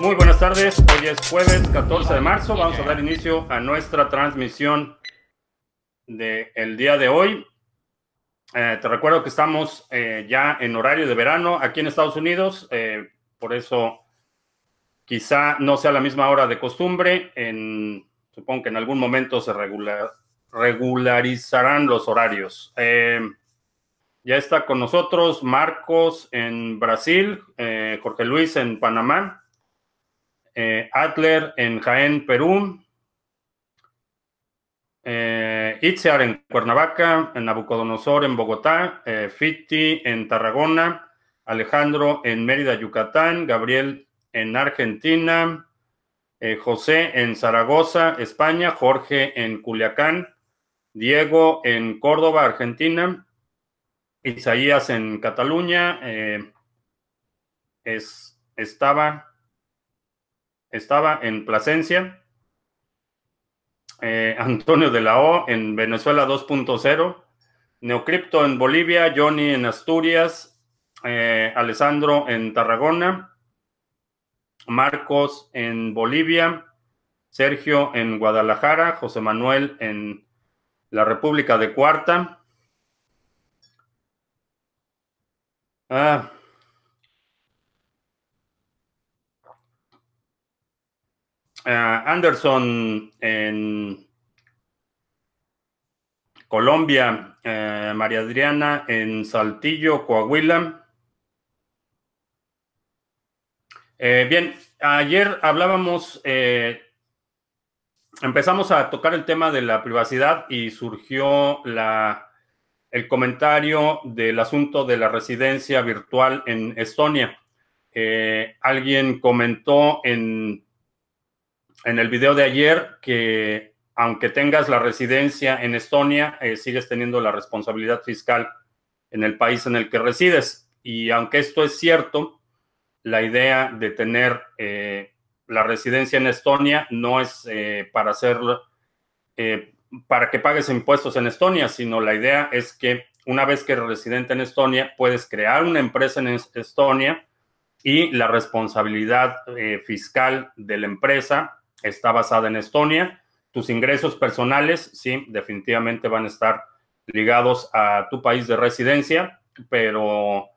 Muy buenas tardes, hoy es jueves 14 de marzo, vamos a dar inicio a nuestra transmisión del día de hoy. Eh, te recuerdo que estamos eh, ya en horario de verano aquí en Estados Unidos, eh, por eso quizá no sea la misma hora de costumbre, en, supongo que en algún momento se regular, regularizarán los horarios. ya está con nosotros Marcos en Brasil, Jorge Luis en Panamá, Adler en Jaén, Perú, eh, en Cuernavaca, en Nabucodonosor en Bogotá, eh, Fitti en Tarragona, Alejandro en Mérida, Yucatán, Gabriel en Argentina, eh, José en Zaragoza, España, Jorge en Culiacán, Diego en Córdoba, Argentina, Isaías en Cataluña, eh, es, estaba, estaba en Plasencia. Eh, Antonio de la O en Venezuela 2.0, Neocripto en Bolivia, Johnny en Asturias, eh, Alessandro en Tarragona, Marcos en Bolivia, Sergio en Guadalajara, José Manuel en la República de Cuarta. Ah, Anderson en Colombia, eh, María Adriana en Saltillo, Coahuila. Eh, bien, ayer hablábamos, empezamos a tocar el tema de la privacidad y surgió la, el comentario del asunto de la residencia virtual en Estonia. alguien comentó en en el video de ayer que aunque tengas la residencia en Estonia, eh, sigues teniendo la responsabilidad fiscal en el país en el que resides. Y aunque esto es cierto, la idea de tener eh, la residencia en Estonia no es eh, para hacerlo, para que pagues impuestos en Estonia, sino la idea es que una vez que eres residente en Estonia, puedes crear una empresa en Estonia y la responsabilidad fiscal de la empresa está basada en Estonia. Tus ingresos personales, sí, definitivamente van a estar ligados a tu país de residencia, pero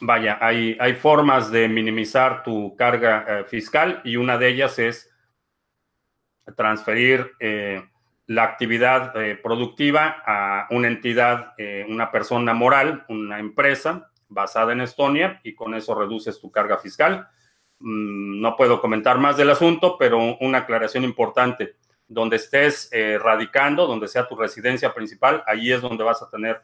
vaya, hay, hay formas de minimizar tu carga eh, fiscal y una de ellas es transferir eh, la actividad eh, productiva a una entidad, una persona moral, una empresa basada en Estonia y con eso reduces tu carga fiscal. Mm, no puedo comentar más del asunto, pero una aclaración importante. Donde estés eh, radicando, donde sea tu residencia principal, ahí es donde vas a tener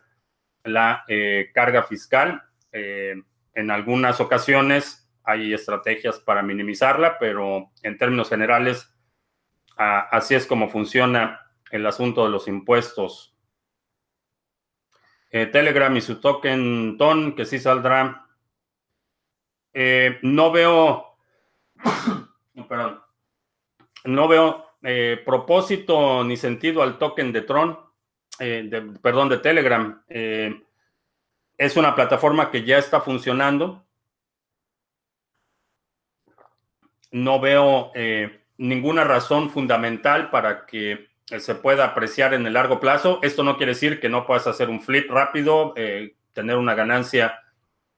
la eh, carga fiscal. Eh, en algunas ocasiones hay estrategias para minimizarla, pero en términos generales, así es como funciona el asunto de los impuestos. Telegram y su token TON, que sí saldrá. no veo perdón, no veo eh, propósito ni sentido al token de Tron, eh, perdón, de Telegram. Eh, es una plataforma que ya está funcionando. No veo ninguna razón fundamental para que se pueda apreciar en el largo plazo. Esto no quiere decir que no puedas hacer un flip rápido, tener una ganancia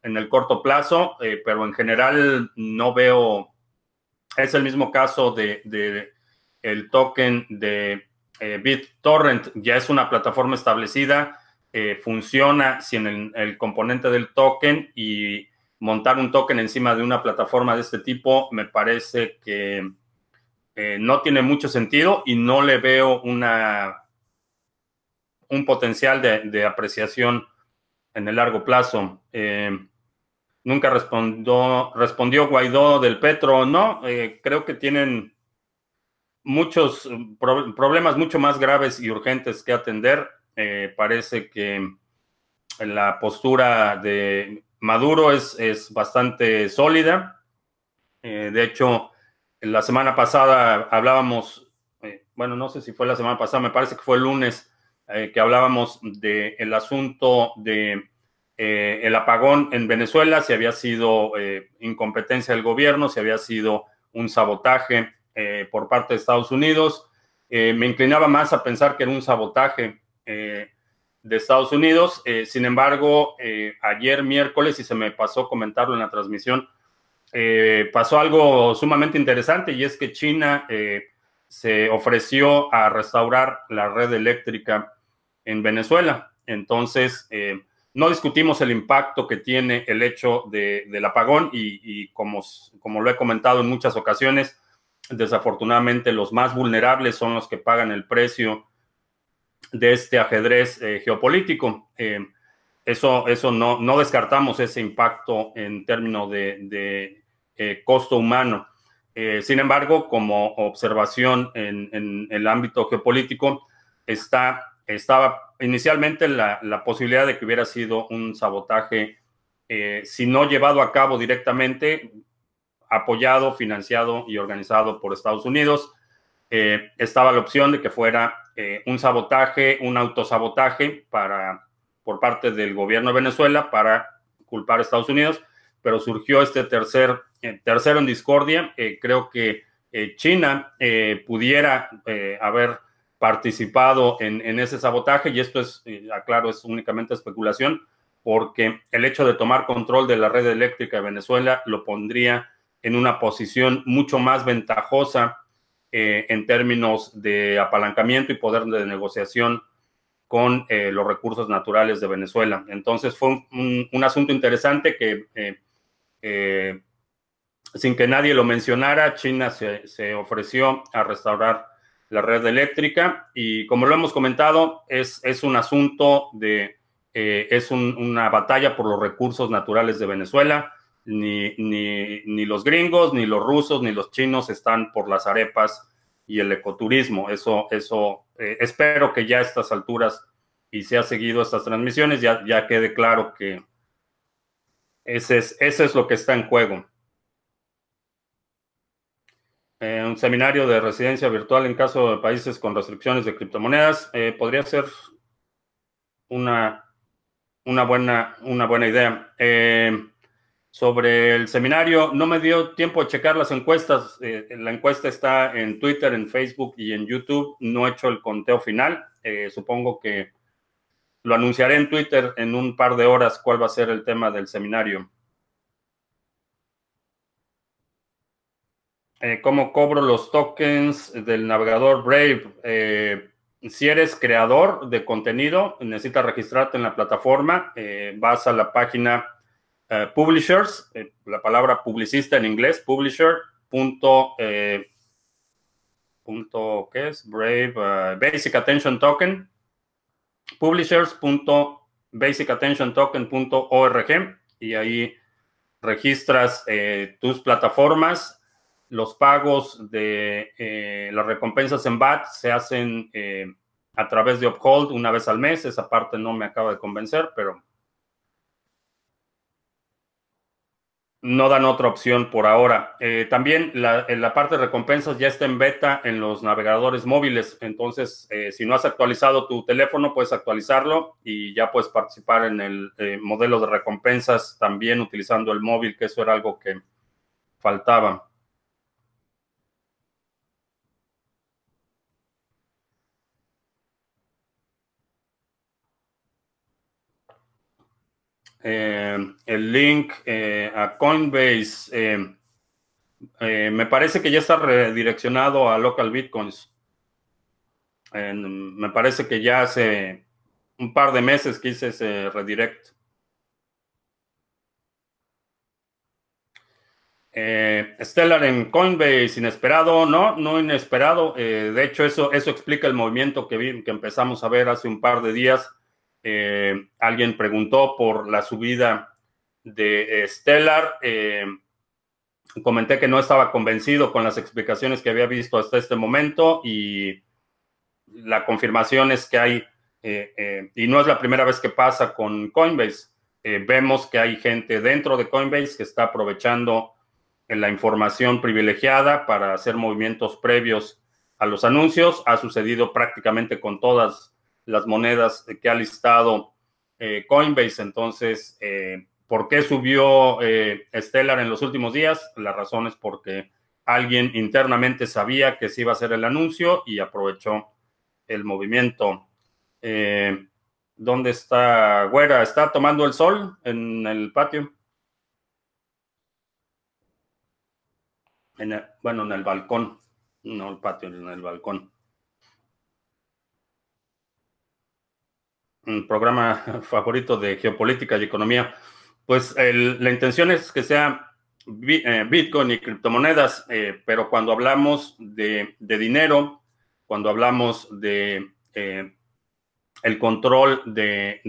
en el corto plazo, pero en general no veo es el mismo caso de, el token de eh, BitTorrent. Ya es una plataforma establecida, eh, funciona sin el, componente del token y montar un token encima de una plataforma de este tipo me parece que eh, no tiene mucho sentido y no le veo una, un potencial de, de apreciación en el largo plazo. Nunca respondió, respondió Guaidó del Petro, no, eh, creo que tienen muchos problemas mucho más graves y urgentes que atender. Eh, parece que la postura de Maduro es, es bastante sólida. Eh, de hecho, la semana pasada hablábamos, bueno, no sé si fue la semana pasada, me parece que fue el lunes, que hablábamos del el asunto de el apagón en Venezuela, si había sido incompetencia del gobierno, si había sido un sabotaje por parte de Estados Unidos. me inclinaba más a pensar que era un sabotaje de Estados Unidos. Eh, sin embargo, eh, ayer miércoles, y se me pasó comentarlo en la transmisión, eh, pasó algo sumamente interesante y es que China se ofreció a restaurar la red eléctrica en Venezuela. Entonces, no discutimos el impacto que tiene el hecho del apagón y, como, como lo he comentado en muchas ocasiones, desafortunadamente los más vulnerables son los que pagan el precio de este ajedrez eh, geopolítico. Eh, eso eso no, no, descartamos ese impacto en términos de, eh, costo humano. sin embargo, como observación en, el ámbito geopolítico, está, estaba inicialmente la, la, posibilidad de que hubiera sido un sabotaje, si no llevado a cabo directamente, apoyado, financiado y organizado por Estados Unidos. estaba la opción de que fuera eh, un sabotaje, un autosabotaje para, por parte del gobierno de Venezuela para culpar a Estados Unidos, pero surgió este tercer, eh, tercero en discordia. Eh, creo que China pudiera haber participado en, ese sabotaje y esto es, aclaro, es únicamente especulación, porque el hecho de tomar control de la red eléctrica de Venezuela lo pondría en una posición mucho más ventajosa eh, en términos de apalancamiento y poder de negociación con eh, los recursos naturales de Venezuela. Entonces fue un, asunto interesante que, eh, sin que nadie lo mencionara, China se, ofreció a restaurar la red eléctrica y como lo hemos comentado, es, es un asunto de, es una batalla por los recursos naturales de Venezuela ni, ni, los gringos, ni los rusos, ni los chinos están por las arepas y el ecoturismo. Eso, eso eh, espero que ya a estas alturas y se ha seguido estas transmisiones, ya, ya quede claro que ese es, es lo que está en juego. Eh, un seminario de residencia virtual en caso de países con restricciones de criptomonedas eh, podría ser una, una, buena, una buena idea sobre el seminario. No me dio tiempo de checar las encuestas. Eh, la encuesta está en Twitter, en Facebook y en YouTube. No he hecho el conteo final. Eh, supongo que lo anunciaré en Twitter en un par de horas cuál va a ser el tema del seminario. Eh, ¿Cómo cobro los tokens del navegador Brave? si eres creador de contenido, necesitas registrarte en la plataforma. vas a la página eh, publishers, eh, la palabra publicista en inglés, publisher, punto, eh, punto, ¿qué es? Brave, Basic Attention Token, publishers.basicattentiontoken.org y ahí registras tus plataformas. Los pagos de las recompensas en BAT se hacen a través de Uphold una vez al mes. Esa parte no me acaba de convencer, pero no dan otra opción por ahora. Eh, también la, parte de recompensas ya está en beta en los navegadores móviles. Entonces, eh, si no has actualizado tu teléfono, puedes actualizarlo y ya puedes participar en el eh, modelo de recompensas también utilizando el móvil, que eso era algo que faltaba. Eh, el link eh, a Coinbase. Eh, me parece que ya está redireccionado a local bitcoins. me parece que ya hace un par de meses que hice ese redirect. Stellar en Coinbase, inesperado, no, no inesperado. de hecho, eso, eso explica el movimiento que, que empezamos a ver hace un par de días eh, alguien preguntó por la subida de Stellar. Eh, comenté que no estaba convencido con las explicaciones que había visto hasta este momento y la confirmación es que hay, eh, y no es la primera vez que pasa con Coinbase, vemos que hay gente dentro de Coinbase que está aprovechando la información privilegiada para hacer movimientos previos a los anuncios. Ha sucedido prácticamente con todas las monedas que ha listado Coinbase. Entonces, ¿por qué subió Stellar en los últimos días? La razón es porque alguien internamente sabía que se iba a hacer el anuncio y aprovechó el movimiento. ¿Dónde está Güera? ¿Está tomando el sol en el patio? bueno, en el balcón, no el patio, en el balcón. Programa favorito de geopolítica y economía. Pues la intención es que sea eh, Bitcoin y criptomonedas, eh, pero cuando hablamos de, dinero, cuando hablamos de eh, el control de,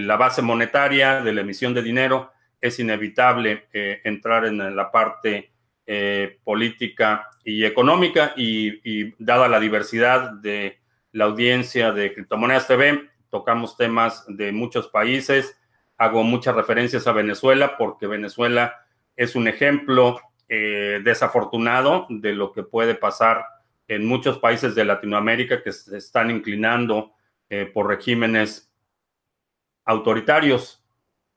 la base monetaria, de la emisión de dinero, es inevitable entrar en la parte política y económica y, dada la diversidad de la audiencia de Criptomonedas TV, tocamos temas de muchos países, hago muchas referencias a Venezuela porque Venezuela es un ejemplo eh, desafortunado de lo que puede pasar en muchos países de Latinoamérica que se están inclinando eh, por regímenes autoritarios.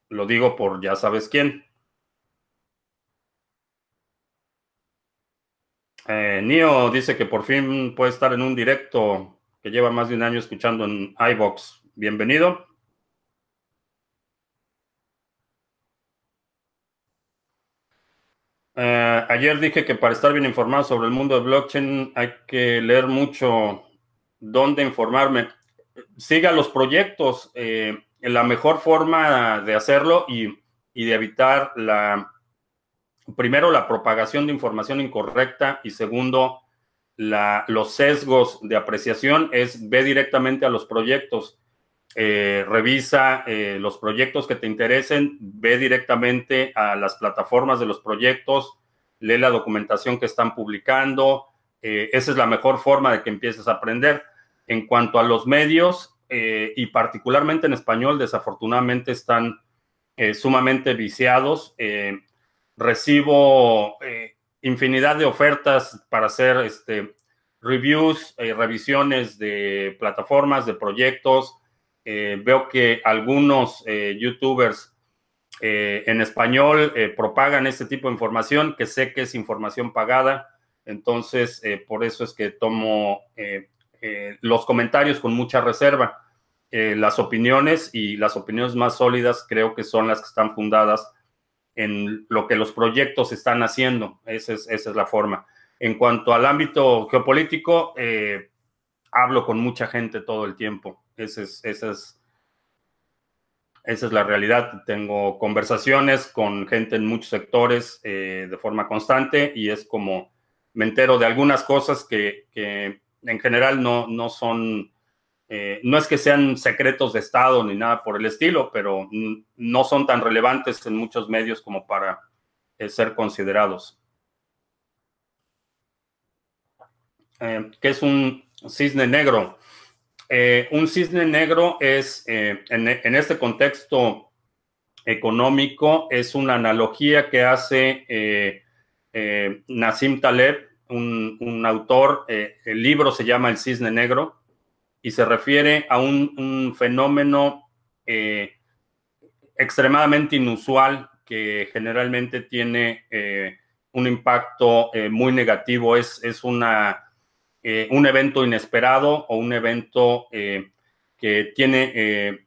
Lo digo por ya sabes quién. Eh, Nio dice que por fin puede estar en un directo que lleva más de un año escuchando en iBox. Bienvenido. Eh, ayer dije que para estar bien informado sobre el mundo de blockchain hay que leer mucho dónde informarme. Siga los proyectos. Eh, la mejor forma de hacerlo y de evitar la primero, la propagación de información incorrecta y segundo, los sesgos de apreciación es ve directamente a los proyectos, eh, revisa eh, los proyectos que te interesen, ve directamente a las plataformas de los proyectos, lee la documentación que están publicando. Eh, esa es la mejor forma de que empieces a aprender. En cuanto a los medios, y particularmente en español, desafortunadamente están sumamente viciados recibo infinidad de ofertas para hacer este, reviews, revisiones de plataformas, de proyectos. Eh, veo que algunos youtubers en español propagan este tipo de información, que sé que es información pagada. Entonces, por eso es que tomo los comentarios con mucha reserva. las opiniones y las opiniones más sólidas creo que son las que están fundadas en lo que los proyectos están haciendo. Esa es, la forma. En cuanto al ámbito geopolítico, eh, hablo con mucha gente todo el tiempo. Esa es, esa es, esa es la realidad. Tengo conversaciones con gente en muchos sectores eh, de forma constante y es como me entero de algunas cosas que, que en general no, no son eh, no es que sean secretos de Estado ni nada por el estilo, pero no son tan relevantes en muchos medios como para eh, ser considerados. ¿Qué es un cisne negro? Un cisne negro es, en, este contexto económico, es una analogía que hace Nassim Taleb, un, un autor, el libro se llama El cisne negro, y se refiere a un, fenómeno eh, extremadamente inusual que generalmente tiene eh, un impacto eh, muy negativo. Es, es una, un evento inesperado o un evento que tiene,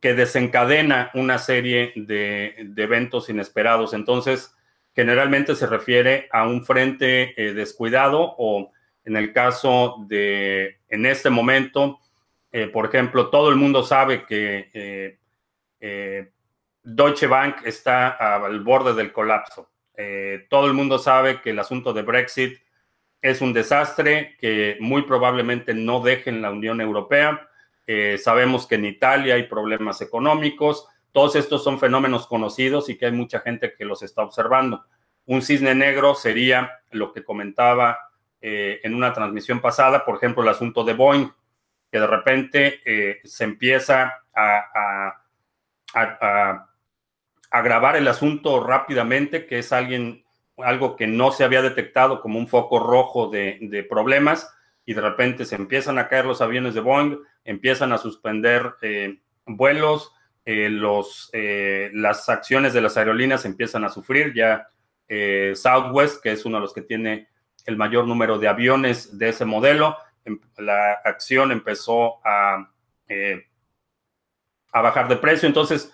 que desencadena una serie de, de, eventos inesperados. Entonces, generalmente se refiere a un frente descuidado o en el caso de, en este momento, eh, por ejemplo, todo el mundo sabe que eh, eh, Deutsche Bank está al borde del colapso. todo el mundo sabe que el asunto de Brexit es un desastre, que muy probablemente no dejen la Unión Europea. sabemos que en Italia hay problemas económicos. Todos estos son fenómenos conocidos y que hay mucha gente que los está observando. Un cisne negro sería lo que comentaba eh, en una transmisión pasada, por ejemplo, el asunto de Boeing, que de repente eh, se empieza a, a, grabar el asunto rápidamente, que es alguien, algo que no se había detectado como un foco rojo de, problemas, y de repente se empiezan a caer los aviones de Boeing, empiezan a suspender eh, vuelos, los, las acciones de las aerolíneas empiezan a sufrir. Ya Southwest, que es uno de los que tiene el mayor número de aviones de ese modelo, em, la acción empezó a, a bajar de precio. Entonces,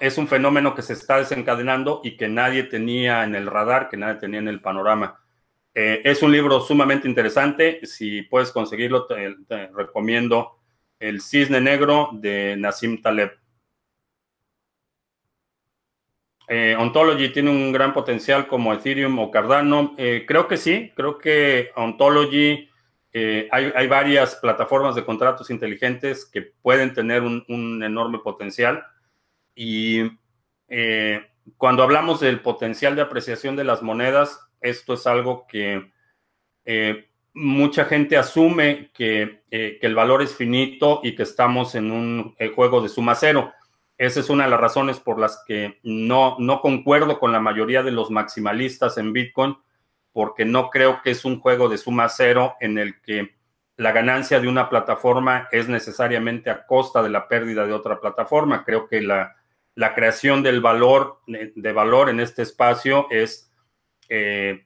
es un fenómeno que se está desencadenando y que nadie tenía en el radar, que nadie tenía en el panorama. Eh, es un libro sumamente interesante. Si puedes conseguirlo, te, recomiendo El Cisne Negro de Nassim Taleb. Eh, Ontology tiene un gran potencial como Ethereum o Cardano. Eh, creo que sí, creo que Ontology, hay, varias plataformas de contratos inteligentes que pueden tener un enorme potencial. Y eh, cuando hablamos del potencial de apreciación de las monedas, esto es algo que eh, mucha gente asume que, eh, que, el valor es finito y que estamos en un juego de suma cero. Esa es una de las razones por las que no, no concuerdo con la mayoría de los maximalistas en Bitcoin, porque no creo que es un juego de suma cero en el que la ganancia de una plataforma es necesariamente a costa de la pérdida de otra plataforma. Creo que la, la creación del valor, de valor en este espacio es, eh,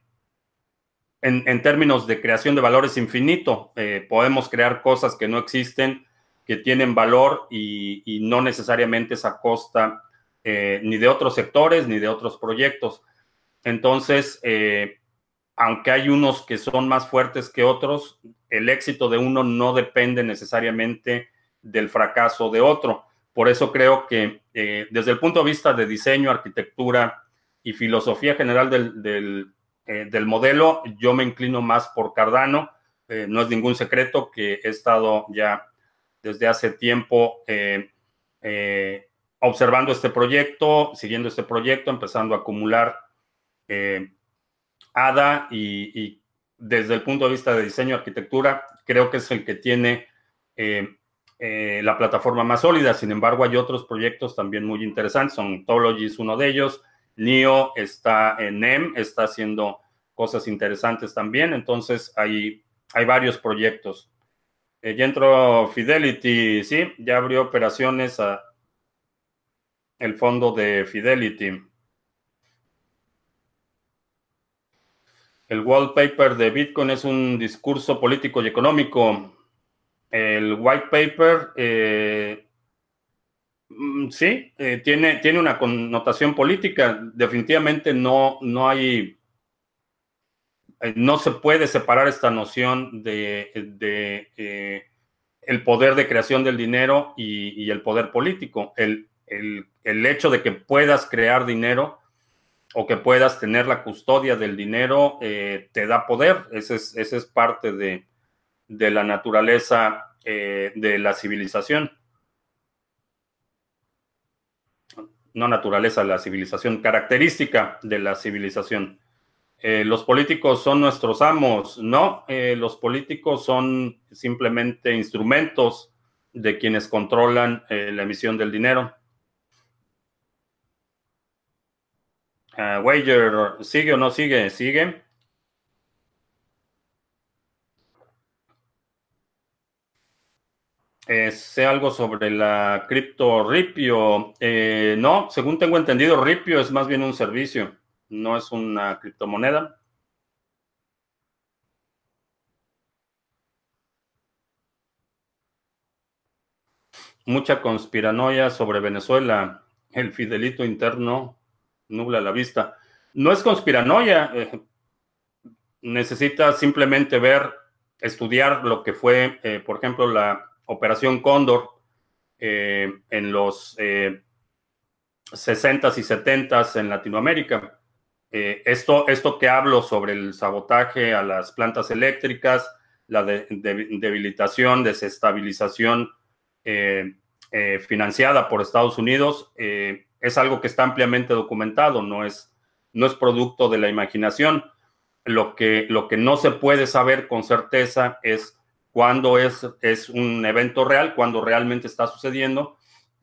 en, términos de creación de valor es infinito. Eh, podemos crear cosas que no existen, que tienen valor y, no necesariamente es a costa eh, ni de otros sectores ni de otros proyectos. Entonces, aunque hay unos que son más fuertes que otros, el éxito de uno no depende necesariamente del fracaso de otro. Por eso creo que eh, desde el punto de vista de diseño, arquitectura y filosofía general del, eh, modelo, yo me inclino más por Cardano. Eh, no es ningún secreto que he estado ya desde hace tiempo observando este proyecto, siguiendo este proyecto, empezando a acumular ADA y, y, desde el punto de vista de diseño, arquitectura, creo que es el que tiene eh, la plataforma más sólida. Sin embargo, hay otros proyectos también muy interesantes. Ontology es uno de ellos. NIO está en NEM, está haciendo cosas interesantes también. Entonces, hay, hay varios proyectos. Eh, ya entró Fidelity, sí, ya abrió operaciones a el fondo de Fidelity. El wallpaper de Bitcoin es un discurso político y económico. El white paper, eh, mm, sí, eh, tiene, tiene una connotación política. Definitivamente no, no hay, eh, no se puede separar esta noción de, el poder de creación del dinero y, el poder político. El, hecho de que puedas crear dinero o que puedas tener la custodia del dinero te da poder. Ese es, ese es parte de, de la naturaleza eh, de la civilización. No naturaleza, la civilización, característica de la civilización. Eh, los políticos son nuestros amos, no, eh, los políticos son simplemente instrumentos de quienes controlan la emisión del dinero. Uh, Wager, ¿sigue o no sigue? Sigue. Eh, sé algo sobre la cripto Ripio. Eh, no, según tengo entendido, Ripio es más bien un servicio, no es una criptomoneda. Mucha conspiranoia sobre Venezuela. El fidelito interno nubla la vista. No es conspiranoia. Eh, necesita simplemente ver, estudiar lo que fue, eh, por ejemplo, la Operación Cóndor eh, en los 60s y 70s en Latinoamérica. Eh, esto, esto que hablo sobre el sabotaje a las plantas eléctricas, la debilitación, desestabilización eh, financiada por Estados Unidos, es algo que está ampliamente documentado, no es, no es producto de la imaginación. Lo que, lo que no se puede saber con certeza es cuándo es, es un evento real, cuándo realmente está sucediendo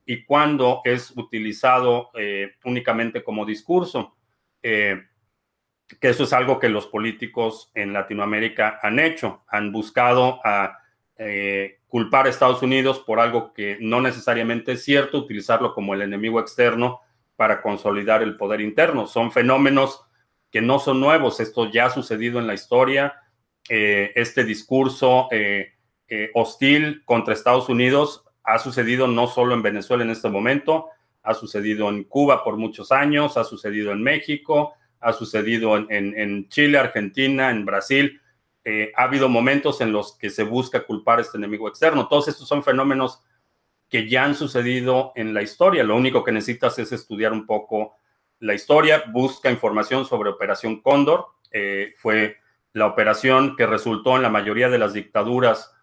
y cuándo es utilizado eh, únicamente como discurso. Eh, que eso es algo que los políticos en Latinoamérica han hecho, han buscado a eh, culpar a Estados Unidos por algo que no necesariamente es cierto, utilizarlo como el enemigo externo para consolidar el poder interno. Son fenómenos que no son nuevos, esto ya ha sucedido en la historia, eh, este discurso eh, hostil contra Estados Unidos ha sucedido no solo en Venezuela en este momento, ha sucedido en Cuba por muchos años, ha sucedido en México, ha sucedido en, Chile, Argentina, en Brasil. Eh, ha habido momentos en los que se busca culpar a este enemigo externo. Todos estos son fenómenos que ya han sucedido en la historia. Lo único que necesitas es estudiar un poco la historia, busca información sobre Operación Cóndor. Eh, fue la operación que resultó en la mayoría de las dictaduras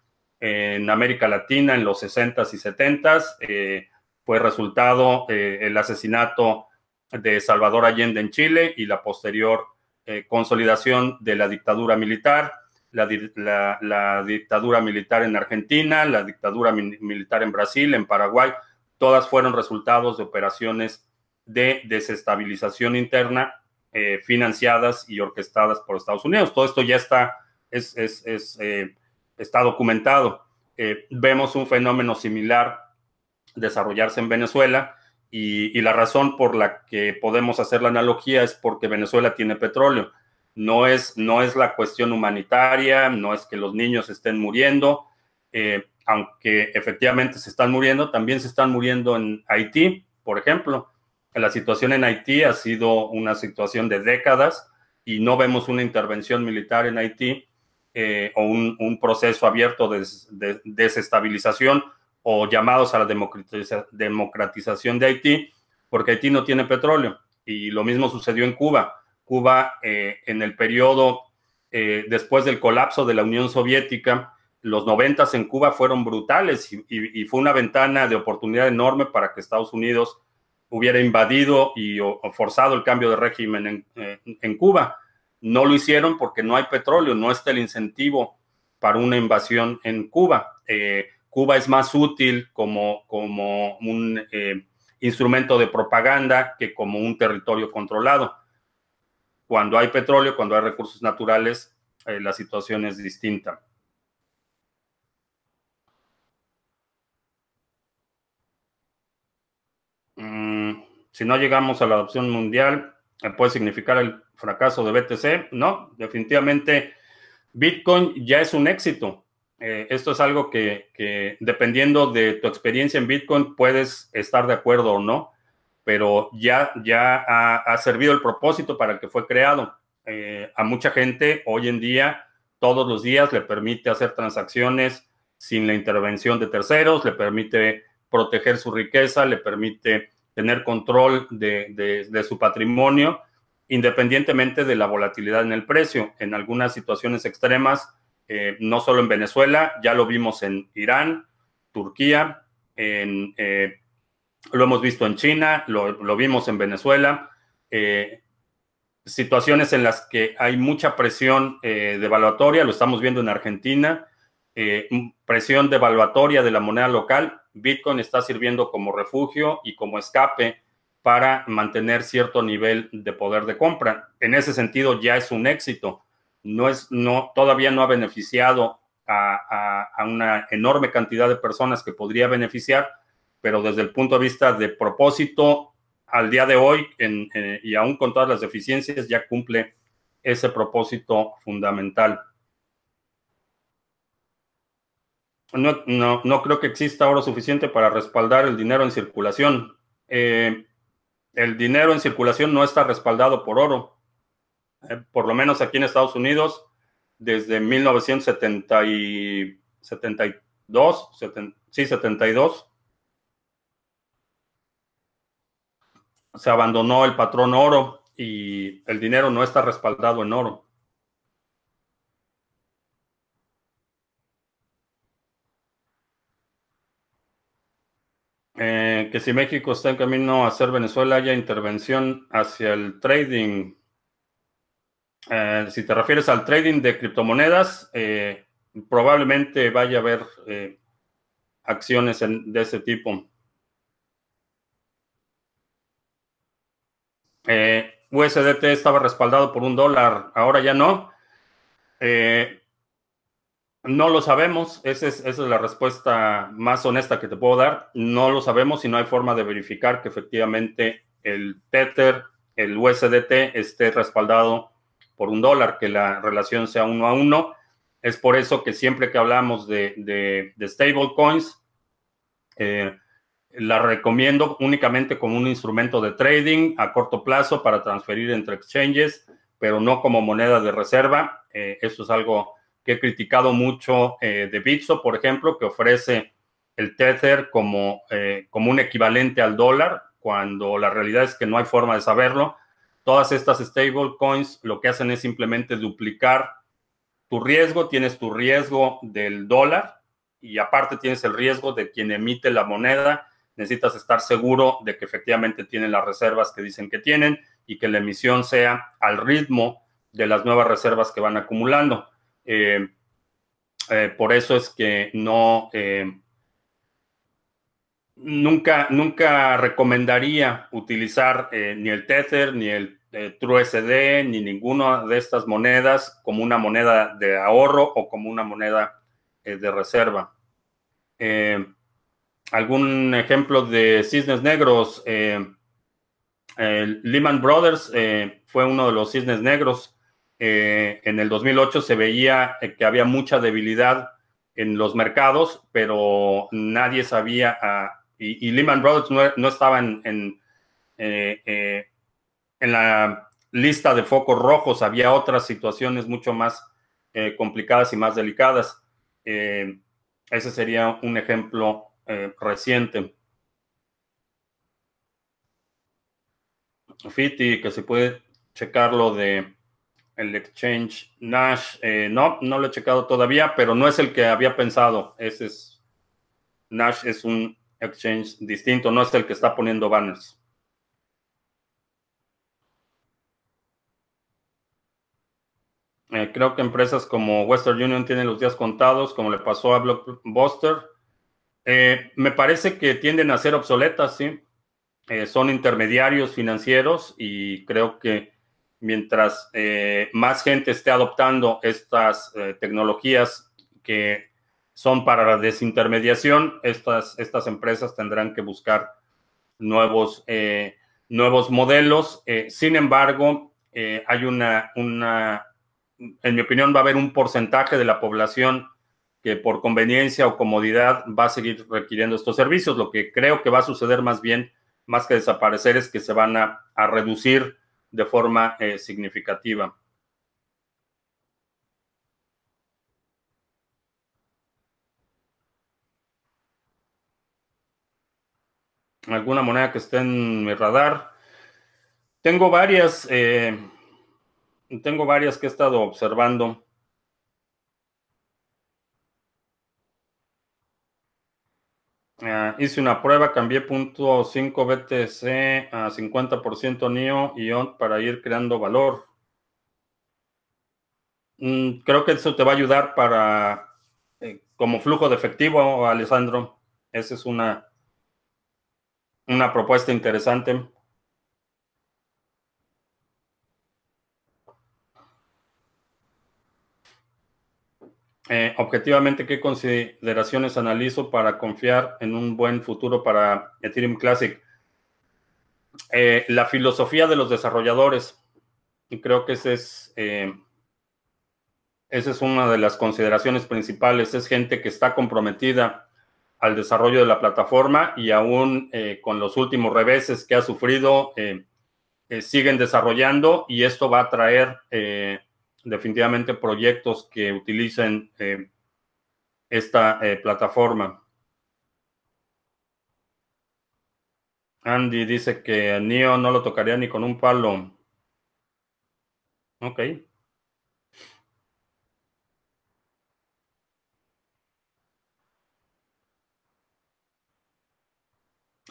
en América Latina en los 60s y 70s fue resultado eh, el asesinato de Salvador Allende en Chile y la posterior eh, consolidación de la dictadura militar, la, dictadura militar en Argentina, la dictadura militar en Brasil, en Paraguay, todas fueron resultados de operaciones de desestabilización interna eh, financiadas y orquestadas por Estados Unidos. Todo esto ya está, es, está documentado. vemos un fenómeno similar desarrollarse en Venezuela y, la razón por la que podemos hacer la analogía es porque Venezuela tiene petróleo. No es, no es la cuestión humanitaria, no es que los niños estén muriendo, eh, aunque efectivamente se están muriendo, también se están muriendo en Haití, por ejemplo. La situación en Haití ha sido una situación de décadas y no vemos una intervención militar en Haití eh, o un, proceso abierto de desestabilización o llamados a la democratización de Haití, porque Haití no tiene petróleo. Y lo mismo sucedió en Cuba. Cuba, eh, en el periodo eh, después del colapso de la Unión Soviética, los noventas en Cuba fueron brutales y, fue una ventana de oportunidad enorme para que Estados Unidos hubiera invadido y forzado el cambio de régimen en, en, Cuba. No lo hicieron porque no hay petróleo, no está el incentivo para una invasión en Cuba. Eh, Cuba es más útil como, como un eh, instrumento de propaganda que como un territorio controlado. Cuando hay petróleo, cuando hay recursos naturales, eh, la situación es distinta. Mm, si no llegamos a la adopción mundial, eh, ¿puede significar el fracaso de BTC? No, definitivamente Bitcoin ya es un éxito. Eh, esto es algo que, dependiendo de tu experiencia en Bitcoin puedes estar de acuerdo o no, pero ya, ya ha, servido el propósito para el que fue creado. Eh, a mucha gente hoy en día, todos los días, le permite hacer transacciones sin la intervención de terceros, le permite proteger su riqueza, le permite tener control de, de su patrimonio, independientemente de la volatilidad en el precio. En algunas situaciones extremas, eh, no solo en Venezuela, ya lo vimos en Irán, Turquía, eh, lo hemos visto en China, lo, vimos en Venezuela. Eh, situaciones en las que hay mucha presión devaluatoria, lo estamos viendo en Argentina, presión devaluatoria de la moneda local. Bitcoin está sirviendo como refugio y como escape para mantener cierto nivel de poder de compra. En ese sentido, ya es un éxito no es, no, todavía no ha beneficiado a, una enorme cantidad de personas que podría beneficiar, pero desde el punto de vista de propósito, al día de hoy, eh, y aún con todas las deficiencias, ya cumple ese propósito fundamental. No, creo que exista oro suficiente para respaldar el dinero en circulación. Eh, el dinero en circulación no está respaldado por oro. Eh, por lo menos aquí en Estados Unidos, desde 1972, sí, 72, se abandonó el patrón oro y el dinero no está respaldado en oro. Eh, que si México está en camino a ser Venezuela, haya intervención hacia el trading. Eh, si te refieres al trading de criptomonedas, eh, probablemente vaya a haber acciones de ese tipo. USDT estaba respaldado por un dólar, ahora ya no. No lo sabemos, esa es, la respuesta más honesta que te puedo dar. No lo sabemos y no hay forma de verificar que efectivamente el Tether, el USDT esté respaldado por un dólar, que la relación sea uno a uno. Es por eso que siempre que hablamos de stablecoins, eh, la recomiendo únicamente como un instrumento de trading a corto plazo para transferir entre exchanges, pero no como moneda de reserva. Eh, eso es algo que he criticado mucho eh, de Bitso, por ejemplo, que ofrece el Tether como, eh, como un equivalente al dólar, cuando la realidad es que no hay forma de saberlo. Todas estas stablecoins lo que hacen es simplemente duplicar tu riesgo, tienes tu riesgo del dólar y aparte tienes el riesgo de quien emite la moneda necesitas estar seguro de que efectivamente tienen las reservas que dicen que tienen y que la emisión sea al ritmo de las nuevas reservas que van acumulando. Eh, eh, por eso es que no, eh, nunca, nunca recomendaría utilizar ni el Tether, ni el TrueSD, ni ninguna de estas monedas como una moneda de ahorro o como una moneda de reserva algún ejemplo de cisnes negros. Eh, Lehman Brothers fue uno de los cisnes negros. Eh, en el 2008 se veía que había mucha debilidad en los mercados, pero nadie sabía, ah, y, Lehman Brothers no, estaba en, en, en, la lista de focos rojos, había otras situaciones mucho más complicadas y más delicadas. ese sería un ejemplo eh, reciente. Fiti, que se puede checar lo de el exchange Nash. Eh, no, no lo he checado todavía, pero no es el que había pensado. Ese es Nash es un exchange distinto, no es el que está poniendo banners. Eh, creo que empresas como Western Union tienen los días contados, como le pasó a Blockbuster. Eh, me parece que tienden a ser obsoletas, sí. Son intermediarios financieros y creo que mientras eh, más gente esté adoptando estas tecnologías que son para la desintermediación, estas, estas empresas tendrán que buscar nuevos, nuevos modelos. sin embargo, hay una, una, en mi opinión, va a haber un porcentaje de la población que por conveniencia o comodidad va a seguir requiriendo estos servicios. Lo que creo que va a suceder más bien, más que desaparecer, es que se van a, reducir de forma eh, significativa. ¿Alguna moneda que esté en mi radar? Tengo varias, eh, tengo varias que he estado observando. Ah, hice una prueba, cambié punto 5 BTC a 50% NIO y ON para ir creando valor. Mm, creo que eso te va a ayudar para eh, como flujo de efectivo, Alessandro. Esa es una, una propuesta interesante. Eh, objetivamente, ¿qué consideraciones analizo para confiar en un buen futuro para Ethereum Classic? Eh, la filosofía de los desarrolladores. Y creo que ese es, eh, esa es una de las consideraciones principales. Es gente que está comprometida al desarrollo de la plataforma y aún con los últimos reveses que ha sufrido, siguen desarrollando y esto va a traer definitivamente proyectos que utilicen eh, esta eh, plataforma. Andy dice que Neo no lo tocaría ni con un palo. Ok.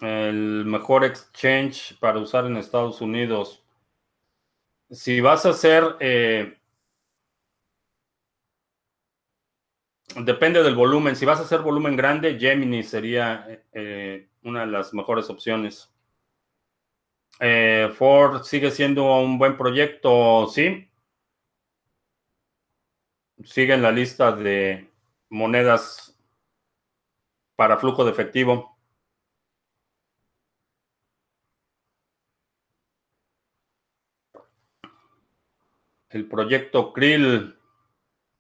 El mejor exchange para usar en Estados Unidos. Si vas a hacer eh, Depende del volumen. Si vas a hacer volumen grande, Gemini sería eh, una de las mejores opciones. Eh, Ford sigue siendo un buen proyecto, sí. Sigue en la lista de monedas para flujo de efectivo. El proyecto Krill,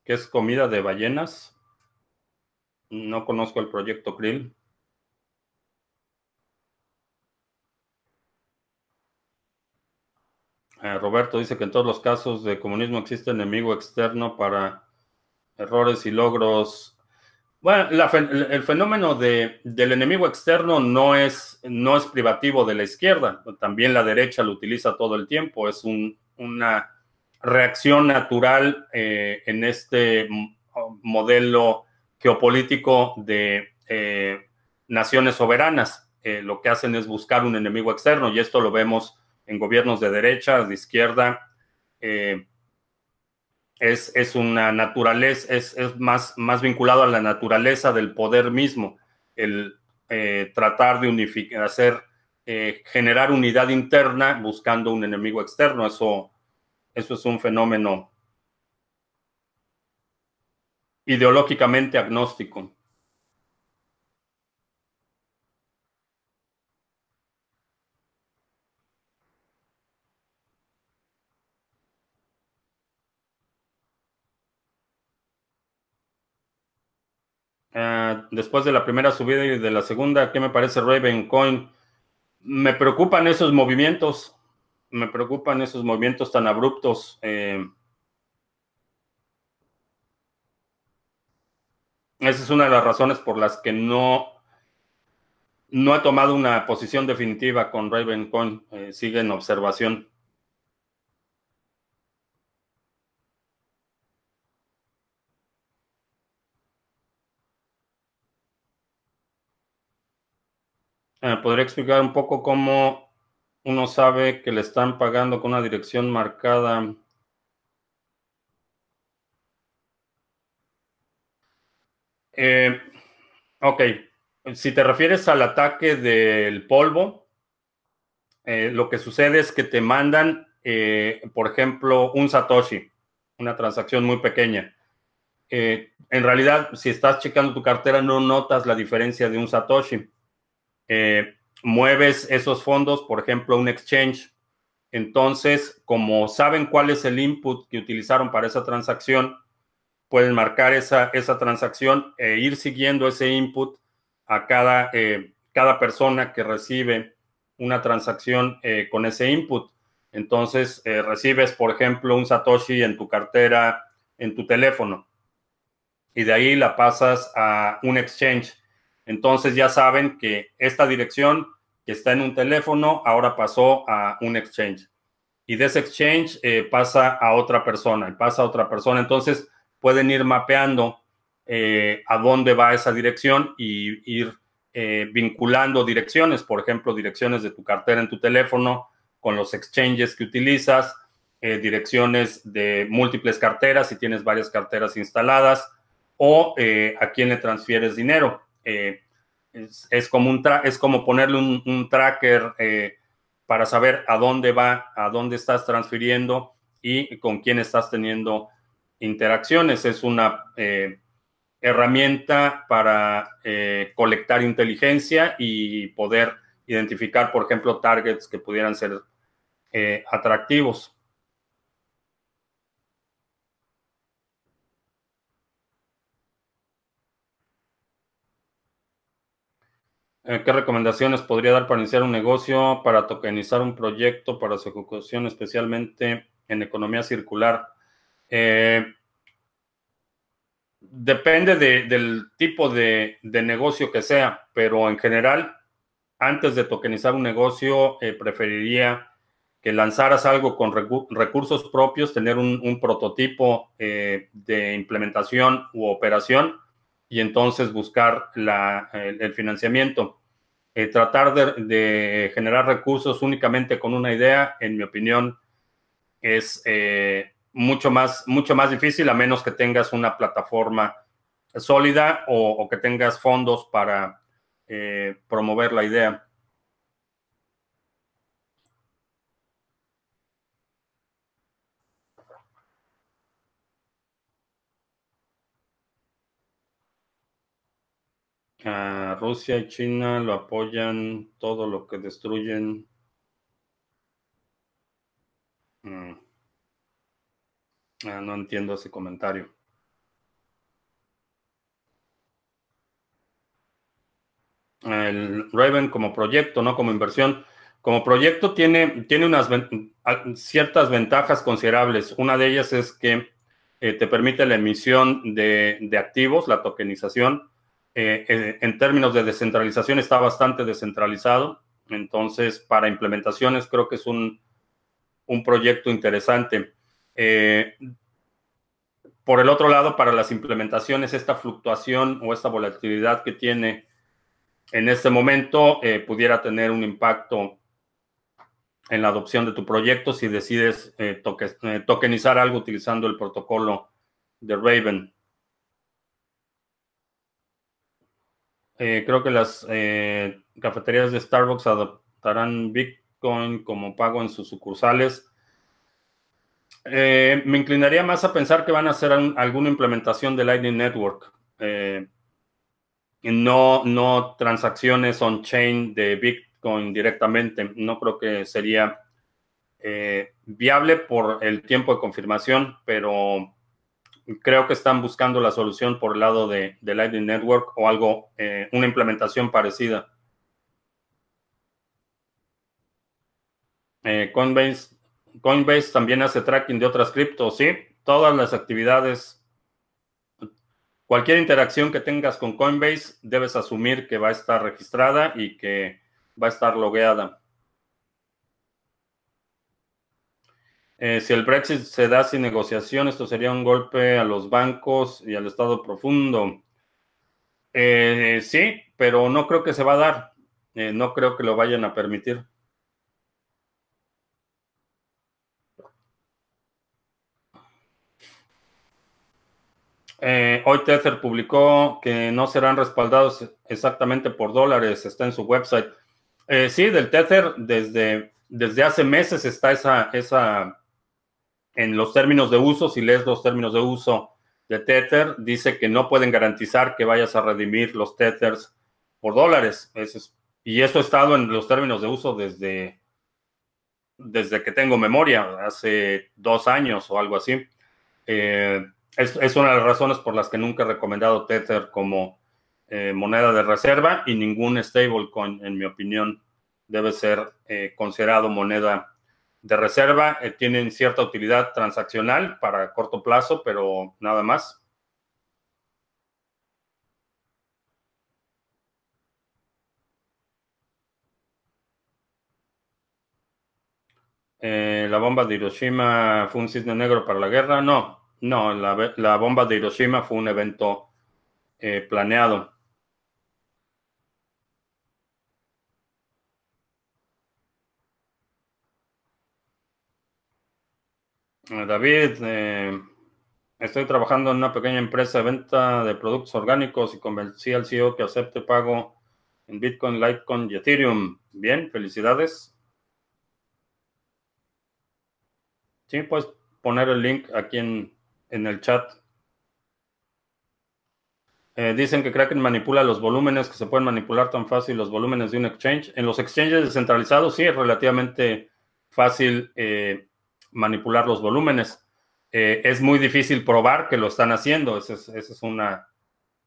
que es comida de ballenas. No conozco el proyecto Krill. Eh, Roberto dice que en todos los casos de comunismo existe enemigo externo para errores y logros. Bueno, el fenómeno del enemigo externo no es, no es privativo de la izquierda, también la derecha lo utiliza todo el tiempo, es una reacción natural eh, en este modelo geopolítico de eh, naciones soberanas. lo que hacen es buscar un enemigo externo y esto lo vemos en gobiernos de derecha, de izquierda, eh, es, una naturaleza, es, más, más, vinculado a la naturaleza del poder mismo, el eh, tratar de unificar, hacer, eh, generar unidad interna buscando un enemigo externo. Eso, eso es un fenómeno ideológicamente agnóstico. Ah, después de la primera subida y de la segunda, ¿qué me parece Raven Coin? Me preocupan esos movimientos, me preocupan esos movimientos tan abruptos. Eh, esa es una de las razones por las que no, no he tomado una posición definitiva con Raven Coin. Eh, sigue en observación. Eh, ¿Podría explicar un poco cómo uno sabe que le están pagando con una dirección marcada? Eh, ok, si te refieres al ataque del polvo, eh, lo que sucede es que te mandan, por ejemplo, un Satoshi, una transacción muy pequeña. en realidad, si estás checando tu cartera, no notas la diferencia de un Satoshi eh, mueves esos fondos, por ejemplo, un exchange. Entonces, como saben cuál es el input que utilizaron para esa transacción, pueden marcar esa, esa transacción e ir siguiendo ese input a cada, eh, cada persona que recibe una transacción eh, con ese input. Entonces, recibes, por ejemplo, un Satoshi en tu cartera, en tu teléfono, y de ahí la pasas a un exchange entonces ya saben que esta dirección que está en un teléfono ahora pasó a un exchange. Y de ese exchange eh, pasa a otra persona y pasa a otra persona. Entonces pueden ir mapeando eh, a dónde va esa dirección y ir eh, vinculando direcciones, por ejemplo, direcciones de tu cartera en tu teléfono con los exchanges que utilizas, direcciones de múltiples carteras si tienes varias carteras instaladas o a quién le transfieres dinero. Eh, es, como un es como ponerle un, tracker eh, para saber a dónde va, a dónde estás transfiriendo y con quién estás teniendo interacciones. Es una eh, herramienta para colectar inteligencia y poder identificar, por ejemplo, targets que pudieran ser atractivos. Eh, ¿Qué recomendaciones podría dar para iniciar un negocio, para tokenizar un proyecto, para su ejecución, especialmente en economía circular? Eh, depende del tipo de, negocio que sea, pero en general, antes de tokenizar un negocio, eh, preferiría que lanzaras algo con recursos propios, tener un, prototipo de implementación u operación y entonces buscar el, financiamiento. Eh, tratar de, generar recursos únicamente con una idea, en mi opinión, es eh, mucho, más, mucho más difícil a menos que tengas una plataforma sólida o, que tengas fondos para eh, promover la idea. Rusia y China lo apoyan todo lo que destruyen. Mm. Ah, no entiendo ese comentario. El Raven como proyecto, no como inversión. Como proyecto tiene, tiene unas ciertas ventajas considerables. Una de ellas es que eh, te permite la emisión de, activos, la tokenización. Eh, eh, en términos de descentralización está bastante descentralizado. Entonces, para implementaciones creo que es un, un proyecto interesante. Por el otro lado, para las implementaciones, esta fluctuación o esta volatilidad que tiene en este momento pudiera tener un impacto en la adopción de tu proyecto si decides eh, eh, tokenizar algo utilizando el protocolo de Raven. Eh, creo que las cafeterías de Starbucks adoptarán Bitcoin como pago en sus sucursales. Me inclinaría más a pensar que van a hacer alguna implementación de Lightning Network. no, no transacciones on-chain de Bitcoin directamente. No creo que sería eh, viable por el tiempo de confirmación, pero creo que están buscando la solución por el lado de, Lightning Network o algo, eh, una implementación parecida. Eh, Coinbase, Coinbase también hace tracking de otras criptos, sí. Todas las actividades, cualquier interacción que tengas con Coinbase, debes asumir que va a estar registrada y que va a estar logueada. Eh, si el Brexit se da sin negociación, esto sería un golpe a los bancos y al Estado profundo. Eh, sí, pero no creo que se va a dar. Eh, no creo que lo vayan a permitir. Hoy Tether publicó que no serán respaldados exactamente por dólares. Está en su website. Eh, sí, del Tether, desde, desde hace meses está esa, esa, en los términos de uso, si lees los términos de uso de Tether, dice que no pueden garantizar que vayas a redimir los Tethers por dólares. y eso ha estado en los términos de uso desde, desde que tengo memoria, hace dos años o algo así. Eh, es, una de las razones por las que nunca he recomendado Tether como eh, moneda de reserva y ningún stablecoin, en mi opinión, debe ser eh, considerado moneda de reserva. Eh, tienen cierta utilidad transaccional para corto plazo, pero nada más. la bomba de Hiroshima fue un cisne negro para la guerra. No, no, la, bomba de Hiroshima fue un evento planeado. Eh, David, eh, estoy trabajando en una pequeña empresa de venta de productos orgánicos y convencí al CEO que acepte pago en Bitcoin, Litecoin y Ethereum. Bien, felicidades. Sí, puedes poner el link aquí en, el chat. Eh, dicen que Kraken manipula los volúmenes, que se pueden manipular tan fácil los volúmenes de un exchange. En los exchanges descentralizados sí es relativamente fácil manipular los volúmenes. Eh, es muy difícil probar que lo están haciendo, esa es, una,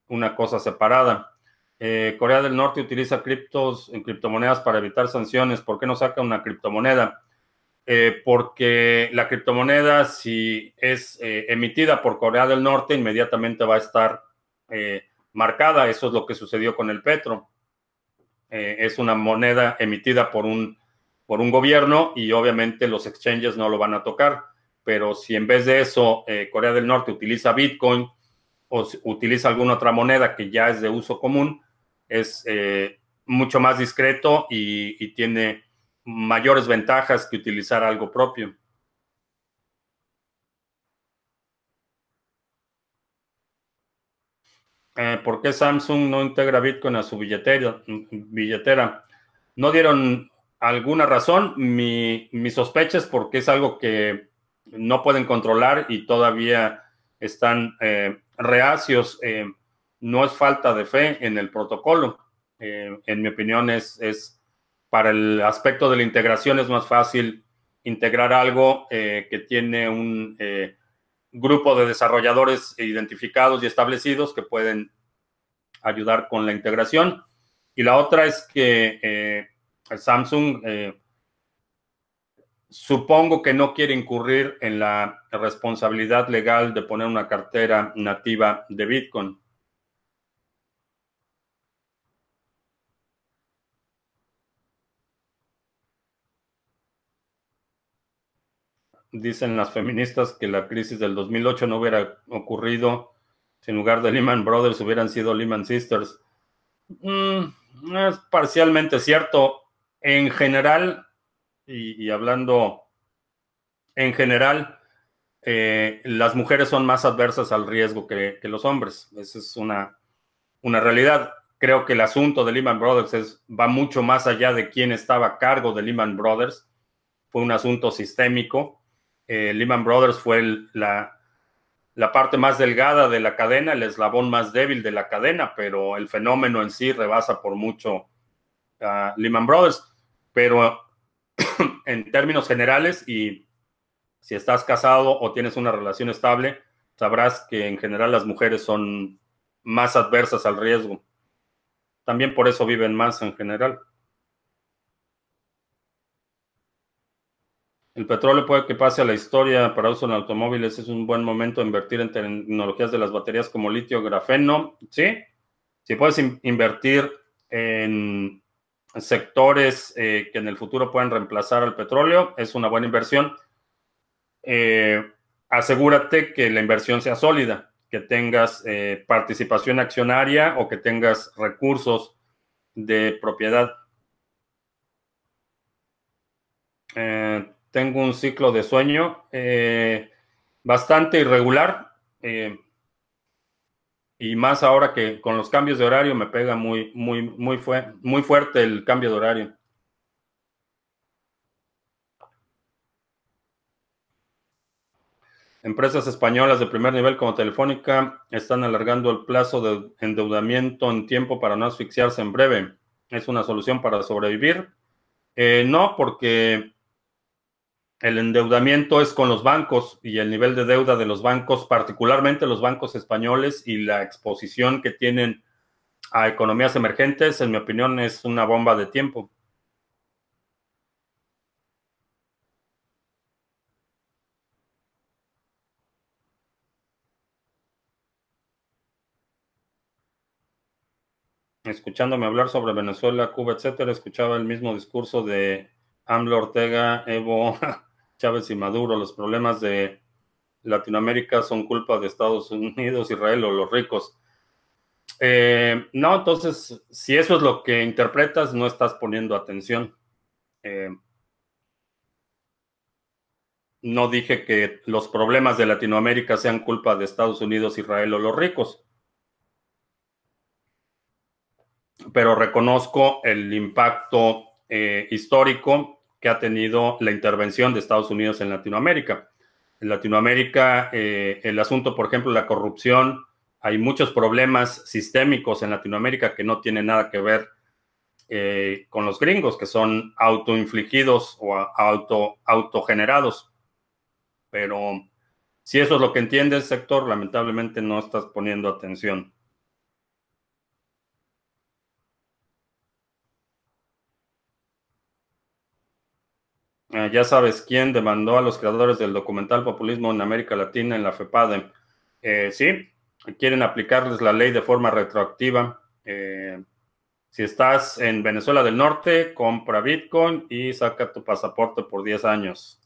una, cosa separada. Eh, Corea del Norte utiliza criptos en criptomonedas para evitar sanciones. ¿Por qué no saca una criptomoneda? Eh, porque la criptomoneda, si es emitida por Corea del Norte, inmediatamente va a estar marcada. Eso es lo que sucedió con el petro. es una moneda emitida por un por un gobierno y obviamente los exchanges no lo van a tocar. Pero si en vez de eso eh, Corea del Norte utiliza Bitcoin o utiliza alguna otra moneda que ya es de uso común, es eh, mucho más discreto y, tiene mayores ventajas que utilizar algo propio. Eh, ¿Por qué Samsung no integra Bitcoin a su billetera? billetera? No dieron alguna razón. Mi, sospecha es porque es algo que no pueden controlar y todavía están eh, reacios. Eh, no es falta de fe en el protocolo. En mi opinión, es, es para el aspecto de la integración es más fácil integrar algo eh, que tiene un eh, grupo de desarrolladores identificados y establecidos que pueden ayudar con la integración. Y la otra es que Samsung supongo que no quiere incurrir en la responsabilidad legal de poner una cartera nativa de Bitcoin. Dicen las feministas que la crisis del 2008 no hubiera ocurrido si en lugar de Lehman Brothers hubieran sido Lehman Sisters. Mm, es parcialmente cierto. En general, y, hablando en general, eh, las mujeres son más adversas al riesgo que, los hombres. Esa es una, una, realidad. Creo que el asunto de Lehman Brothers va mucho más allá de quién estaba a cargo de Lehman Brothers. Fue un asunto sistémico. Eh, Lehman Brothers fue la, la parte más delgada de la cadena, el eslabón más débil de la cadena, pero el fenómeno en sí rebasa por mucho a Lehman Brothers. Pero en términos generales y si estás casado o tienes una relación estable, sabrás que en general las mujeres son más adversas al riesgo. También por eso viven más en general. El petróleo puede que pase a la historia para uso en automóviles. Es un buen momento invertir en tecnologías de las baterías como litio, grafeno. Sí, si puedes invertir en sectores eh, que en el futuro puedan reemplazar al petróleo, es una buena inversión. Eh, asegúrate que la inversión sea sólida, que tengas eh, participación accionaria o que tengas recursos de propiedad. Tengo un ciclo de sueño bastante irregular y más ahora que con los cambios de horario me pega muy, muy, muy, muy fuerte el cambio de horario. Empresas españolas de primer nivel como Telefónica están alargando el plazo de endeudamiento en tiempo para no asfixiarse en breve. ¿Es una solución para sobrevivir? Eh, no, porque el endeudamiento es con los bancos y el nivel de deuda de los bancos, particularmente los bancos españoles y la exposición que tienen a economías emergentes, en mi opinión, es una bomba de tiempo. Escuchándome hablar sobre Venezuela, Cuba, etcétera, escuchaba el mismo discurso de AMLO Ortega, Evo, Chávez y Maduro, los problemas de Latinoamérica son culpa de Estados Unidos, Israel o los ricos. Eh, no, entonces, si eso es lo que interpretas, no estás poniendo atención. Eh, no dije que los problemas de Latinoamérica sean culpa de Estados Unidos, Israel o los ricos. Pero reconozco el impacto eh, histórico que ha tenido la intervención de Estados Unidos en Latinoamérica. En Latinoamérica, eh, el asunto, por ejemplo, la corrupción, hay muchos problemas sistémicos en Latinoamérica que no tienen nada que ver eh, con los gringos, que son autoinfligidos o auto, autogenerados. Pero si eso es lo que entiende el sector, lamentablemente no estás poniendo atención. Eh, ya sabes quién demandó a los creadores del documental Populismo en América Latina en la FEPADE. Eh, sí, quieren aplicarles la ley de forma retroactiva. Eh, si estás en Venezuela del Norte, compra Bitcoin y saca tu pasaporte por 10 años.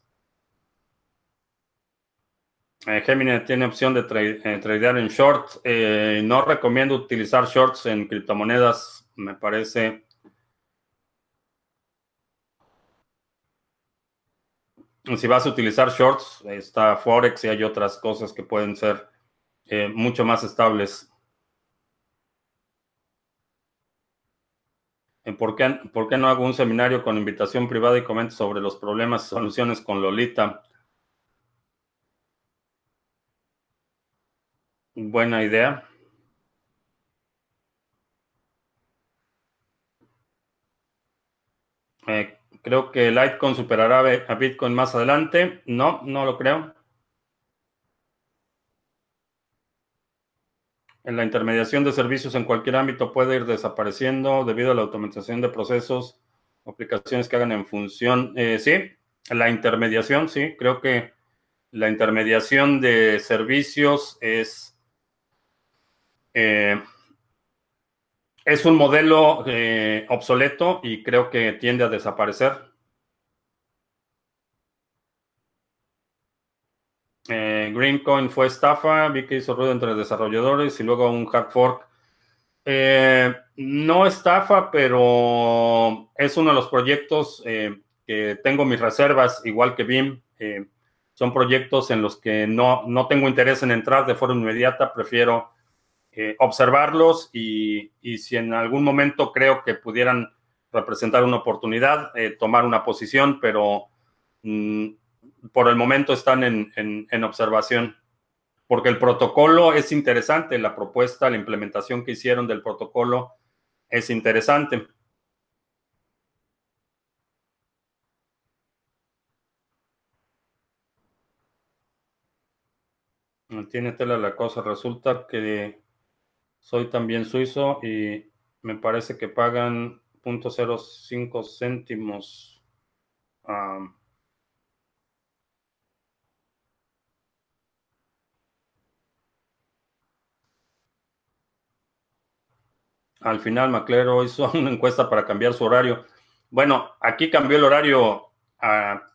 Gemini tiene opción de tradear en short. no recomiendo utilizar shorts en criptomonedas. Me parece si vas a utilizar shorts, está Forex y hay otras cosas que pueden ser eh, mucho más estables. Eh, ¿Por qué, no hago un seminario con invitación privada y comento sobre los problemas y soluciones con Lolita? Buena idea. Eh, creo que Litecoin superará a Bitcoin más adelante. No, no lo creo. En la intermediación de servicios en cualquier ámbito puede ir desapareciendo debido a la automatización de procesos, aplicaciones que hagan en función. Eh, sí, la intermediación, sí, creo que la intermediación de servicios es, eh, es un modelo eh, obsoleto y creo que tiende a desaparecer. Eh, Greencoin fue estafa, vi que hizo ruido entre desarrolladores y luego un hard fork. Eh, no estafa, pero es uno de los proyectos que tengo mis reservas, igual que BIM. son proyectos en los que no, no, tengo interés en entrar de forma inmediata, prefiero observarlos y, y, si en algún momento creo que pudieran representar una oportunidad, tomar una posición, pero... Mm, por el momento están en, observación, porque el protocolo es interesante, la propuesta, la implementación que hicieron del protocolo es interesante. Tiene tela la cosa. Resulta que soy también suizo y me parece que pagan 0.05 céntimos. Al final, Maclero hizo una encuesta para cambiar su horario. Bueno, aquí cambió el horario.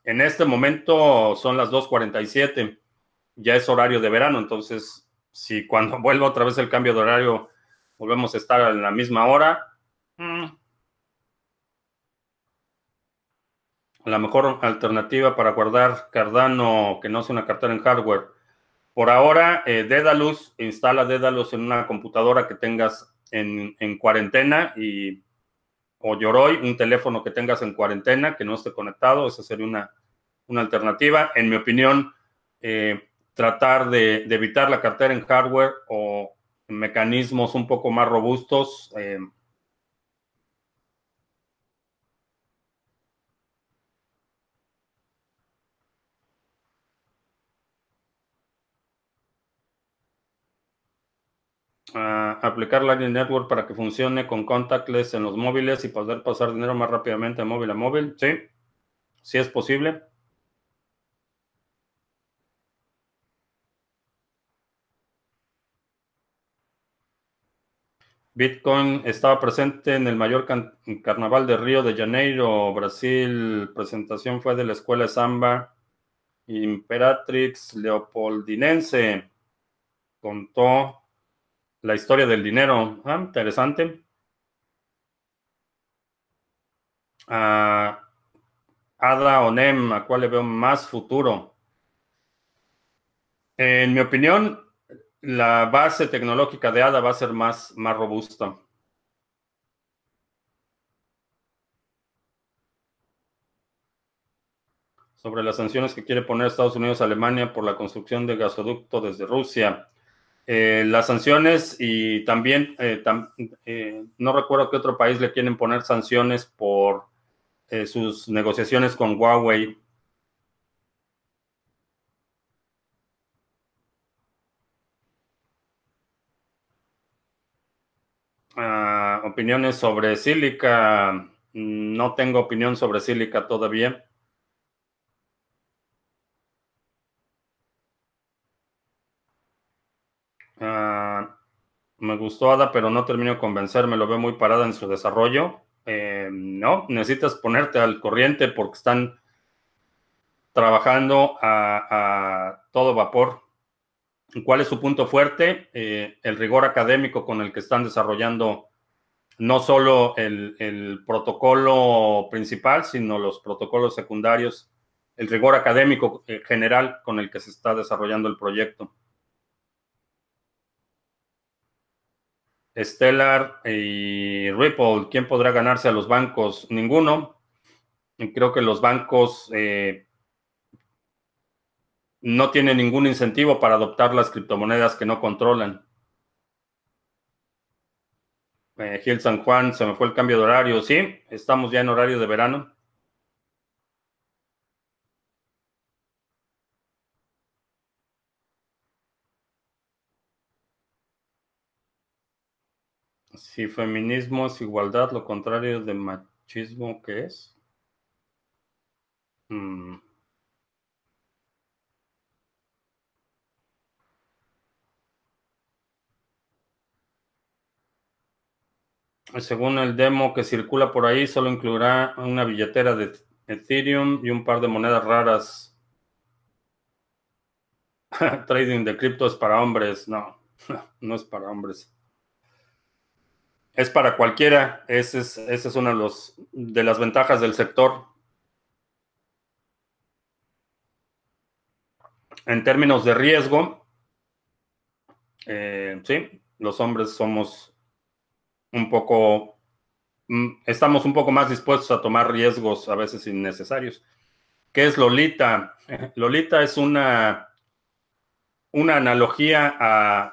en este momento son las 2.47. Ya es horario de verano. Entonces, si cuando vuelva otra vez el cambio de horario volvemos a estar en la misma hora, mm, la mejor alternativa para guardar Cardano que no sea una cartera en hardware. Por ahora, eh, Dedalus, instala Dedalus en una computadora que tengas en, cuarentena y o Yoroi, un teléfono que tengas en cuarentena que no esté conectado, esa sería una, una alternativa. En mi opinión, eh, tratar de, evitar la cartera en hardware o mecanismos un poco más robustos. Eh, aplicar Lightning Network para que funcione con contactless en los móviles y poder pasar dinero más rápidamente de móvil a móvil. Sí, sí es posible. Bitcoin estaba presente en el mayor carnaval de Río de Janeiro, Brasil. Presentación fue de la escuela Samba Imperatrix Leopoldinense. Contó la historia del dinero. Ah, interesante. Ah, Ada o NEM, ¿a cuál le veo más futuro? En mi opinión, la base tecnológica de ADA va a ser más, más robusta. Sobre las sanciones que quiere poner Estados Unidos a Alemania por la construcción de gasoducto desde Rusia. Eh, las sanciones y también, eh, eh, no recuerdo qué otro país le quieren poner sanciones por sus negociaciones con Huawei. Ah, opiniones sobre sílica. No tengo opinión sobre sílica todavía. Me gustó Ada, pero no termino de convencerme. Lo veo muy parada en su desarrollo. Eh, no, necesitas ponerte al corriente porque están trabajando a, todo vapor. ¿Cuál es su punto fuerte? Eh, el rigor académico con el que están desarrollando no solo el, protocolo principal, sino los protocolos secundarios, el rigor académico eh, general con el que se está desarrollando el proyecto. Stellar y Ripple, ¿quién podrá ganarse a los bancos? Ninguno. Creo que los bancos eh, no tiene ningún incentivo para adoptar las criptomonedas que no controlan. Eh, Gil San Juan, se me fue el cambio de horario. Sí, estamos ya en horario de verano. Si feminismo es igualdad, lo contrario de machismo, ¿qué es? Mm. Según el demo que circula por ahí, solo incluirá una billetera de Ethereum y un par de monedas raras. Trading de cripto es para hombres. No, no es para hombres. Es para cualquiera. Esa es, una de las ventajas del sector. En términos de riesgo, eh, sí, los hombres somos un poco, mm, estamos un poco más dispuestos a tomar riesgos a veces innecesarios. ¿Qué es Lolita? Lolita es una, una analogía a,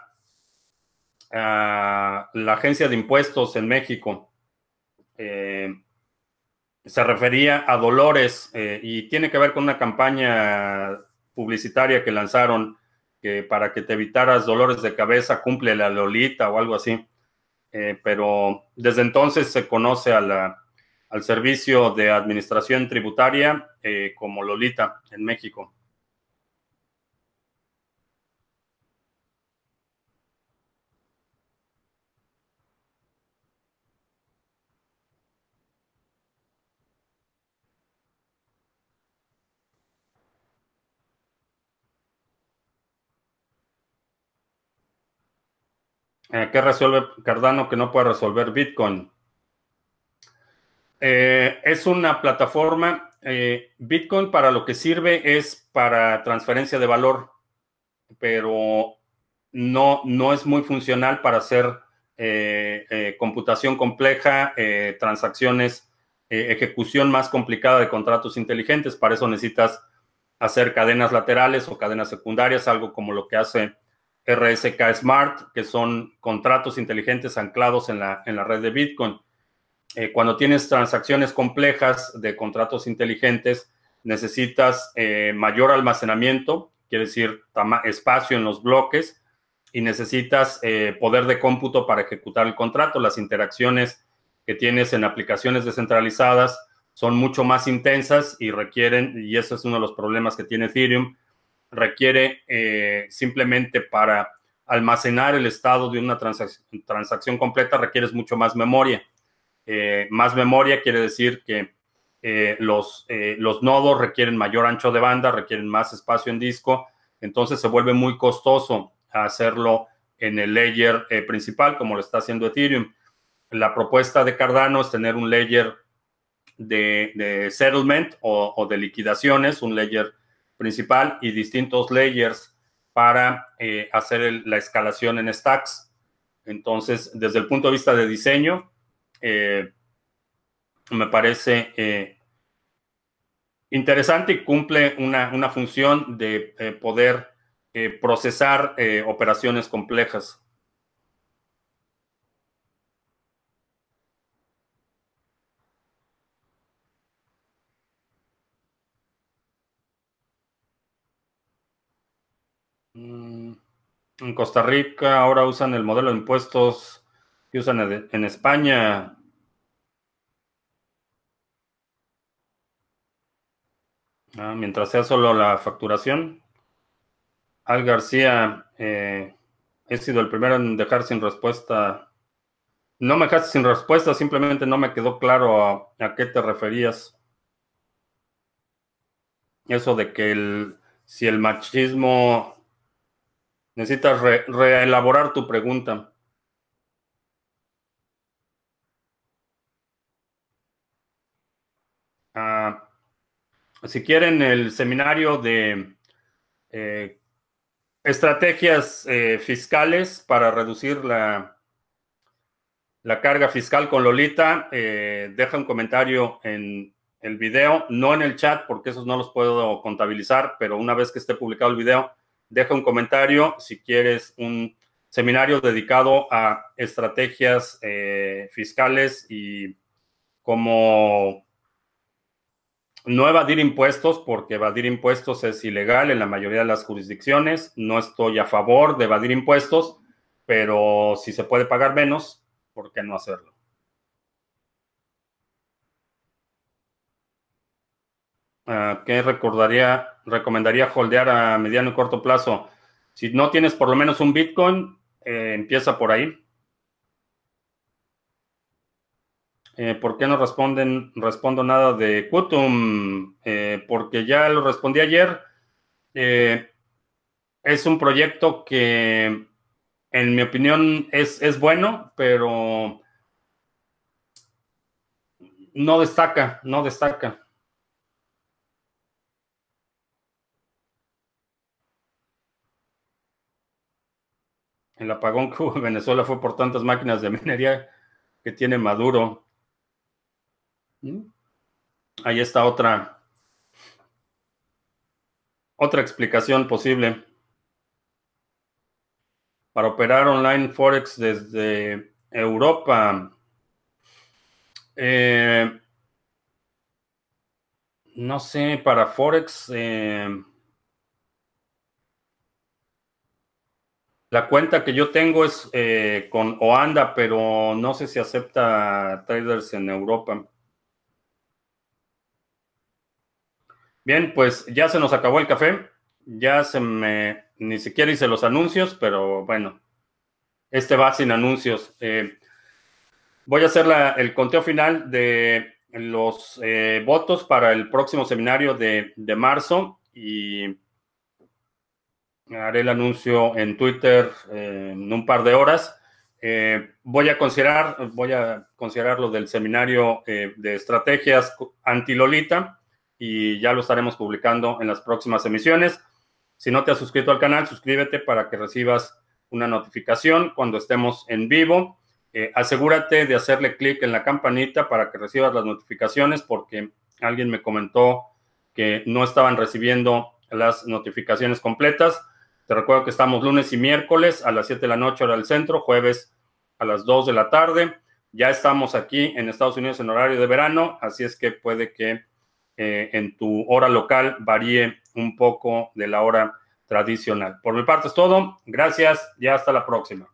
la agencia de impuestos en México. Eh, se refería a Dolores eh, y tiene que ver con una campaña publicitaria que lanzaron que para que te evitaras dolores de cabeza, cumple la Lolita o algo así. Eh, pero desde entonces se conoce al servicio de administración tributaria eh, como Lolita en México. Eh, ¿Qué resuelve Cardano que no puede resolver Bitcoin? Eh, es una plataforma. Eh, Bitcoin para lo que sirve es para transferencia de valor, pero no, no es muy funcional para hacer computación compleja, transacciones, ejecución más complicada de contratos inteligentes. Para eso necesitas hacer cadenas laterales o cadenas secundarias, algo como lo que hace RSK Smart, que son contratos inteligentes anclados en la, en la red de Bitcoin. Eh, cuando tienes transacciones complejas de contratos inteligentes, necesitas eh, mayor almacenamiento, quiere decir espacio en los bloques, y necesitas eh, poder de cómputo para ejecutar el contrato. Las interacciones que tienes en aplicaciones descentralizadas son mucho más intensas y requieren, y ese es uno de los problemas que tiene Ethereum, requiere eh, simplemente para almacenar el estado de una transacción completa, requieres mucho más memoria. Eh, más memoria quiere decir que eh, los, los nodos requieren mayor ancho de banda, requieren más espacio en disco, entonces se vuelve muy costoso hacerlo en el layer principal, como lo está haciendo Ethereum. La propuesta de Cardano es tener un layer de, settlement o, o, de liquidaciones, un layer principal y distintos layers para eh, hacer la escalación en stacks. Entonces, desde el punto de vista de diseño, eh, me parece eh, interesante y cumple una, una función de poder procesar operaciones complejas. En Costa Rica ahora usan el modelo de impuestos que usan en España. Ah, mientras sea solo la facturación. Al García, eh, he sido el primero en dejar sin respuesta. No me dejaste sin respuesta, simplemente no me quedó claro a, qué te referías. Eso de que el, si el machismo Necesitas reelaborar tu pregunta. Ah, si quieren el seminario de eh, estrategias eh, fiscales para reducir la, la carga fiscal con Lolita, eh, deja un comentario en el video, no en el chat porque esos no los puedo contabilizar, pero una vez que esté publicado el video, deja un comentario si quieres un seminario dedicado a estrategias eh, fiscales y cómo no evadir impuestos, porque evadir impuestos es ilegal en la mayoría de las jurisdicciones. No estoy a favor de evadir impuestos, pero si se puede pagar menos, ¿por qué no hacerlo? ¿Qué recordaría, recomendaría holdear a mediano y corto plazo? Si no tienes por lo menos un Bitcoin, eh, empieza por ahí. Eh, ¿Por qué no responden, respondo nada de Qutum? Eh, porque ya lo respondí ayer. es un proyecto que, en mi opinión, es, es bueno, pero no destaca, no destaca. El apagón que hubo en Venezuela fue por tantas máquinas de minería que tiene Maduro. ¿Mm? Ahí está otra, otra explicación posible. Para operar online Forex desde Europa. Eh, no sé, para Forex. Eh, La cuenta que yo tengo es eh, con Oanda, pero no sé si acepta traders en Europa. Bien, pues ya se nos acabó el café. Ya se me, ni siquiera hice los anuncios, pero bueno, este va sin anuncios. Eh, voy a hacer el conteo final de los eh, votos para el próximo seminario de, de marzo y haré el anuncio en Twitter eh, en un par de horas. Eh, voy a considerar, voy a considerar lo del seminario eh, de estrategias anti-Lolita y ya lo estaremos publicando en las próximas emisiones. Si no te has suscrito al canal, suscríbete para que recibas una notificación cuando estemos en vivo. asegúrate de hacerle clic en la campanita para que recibas las notificaciones porque alguien me comentó que no estaban recibiendo las notificaciones completas. Te recuerdo que estamos lunes y miércoles a las 7 de la noche hora del centro, jueves a las 2 de la tarde. Ya estamos aquí en Estados Unidos en horario de verano, así es que puede que eh, en tu hora local varíe un poco de la hora tradicional. Por mi parte es todo. Gracias y hasta la próxima.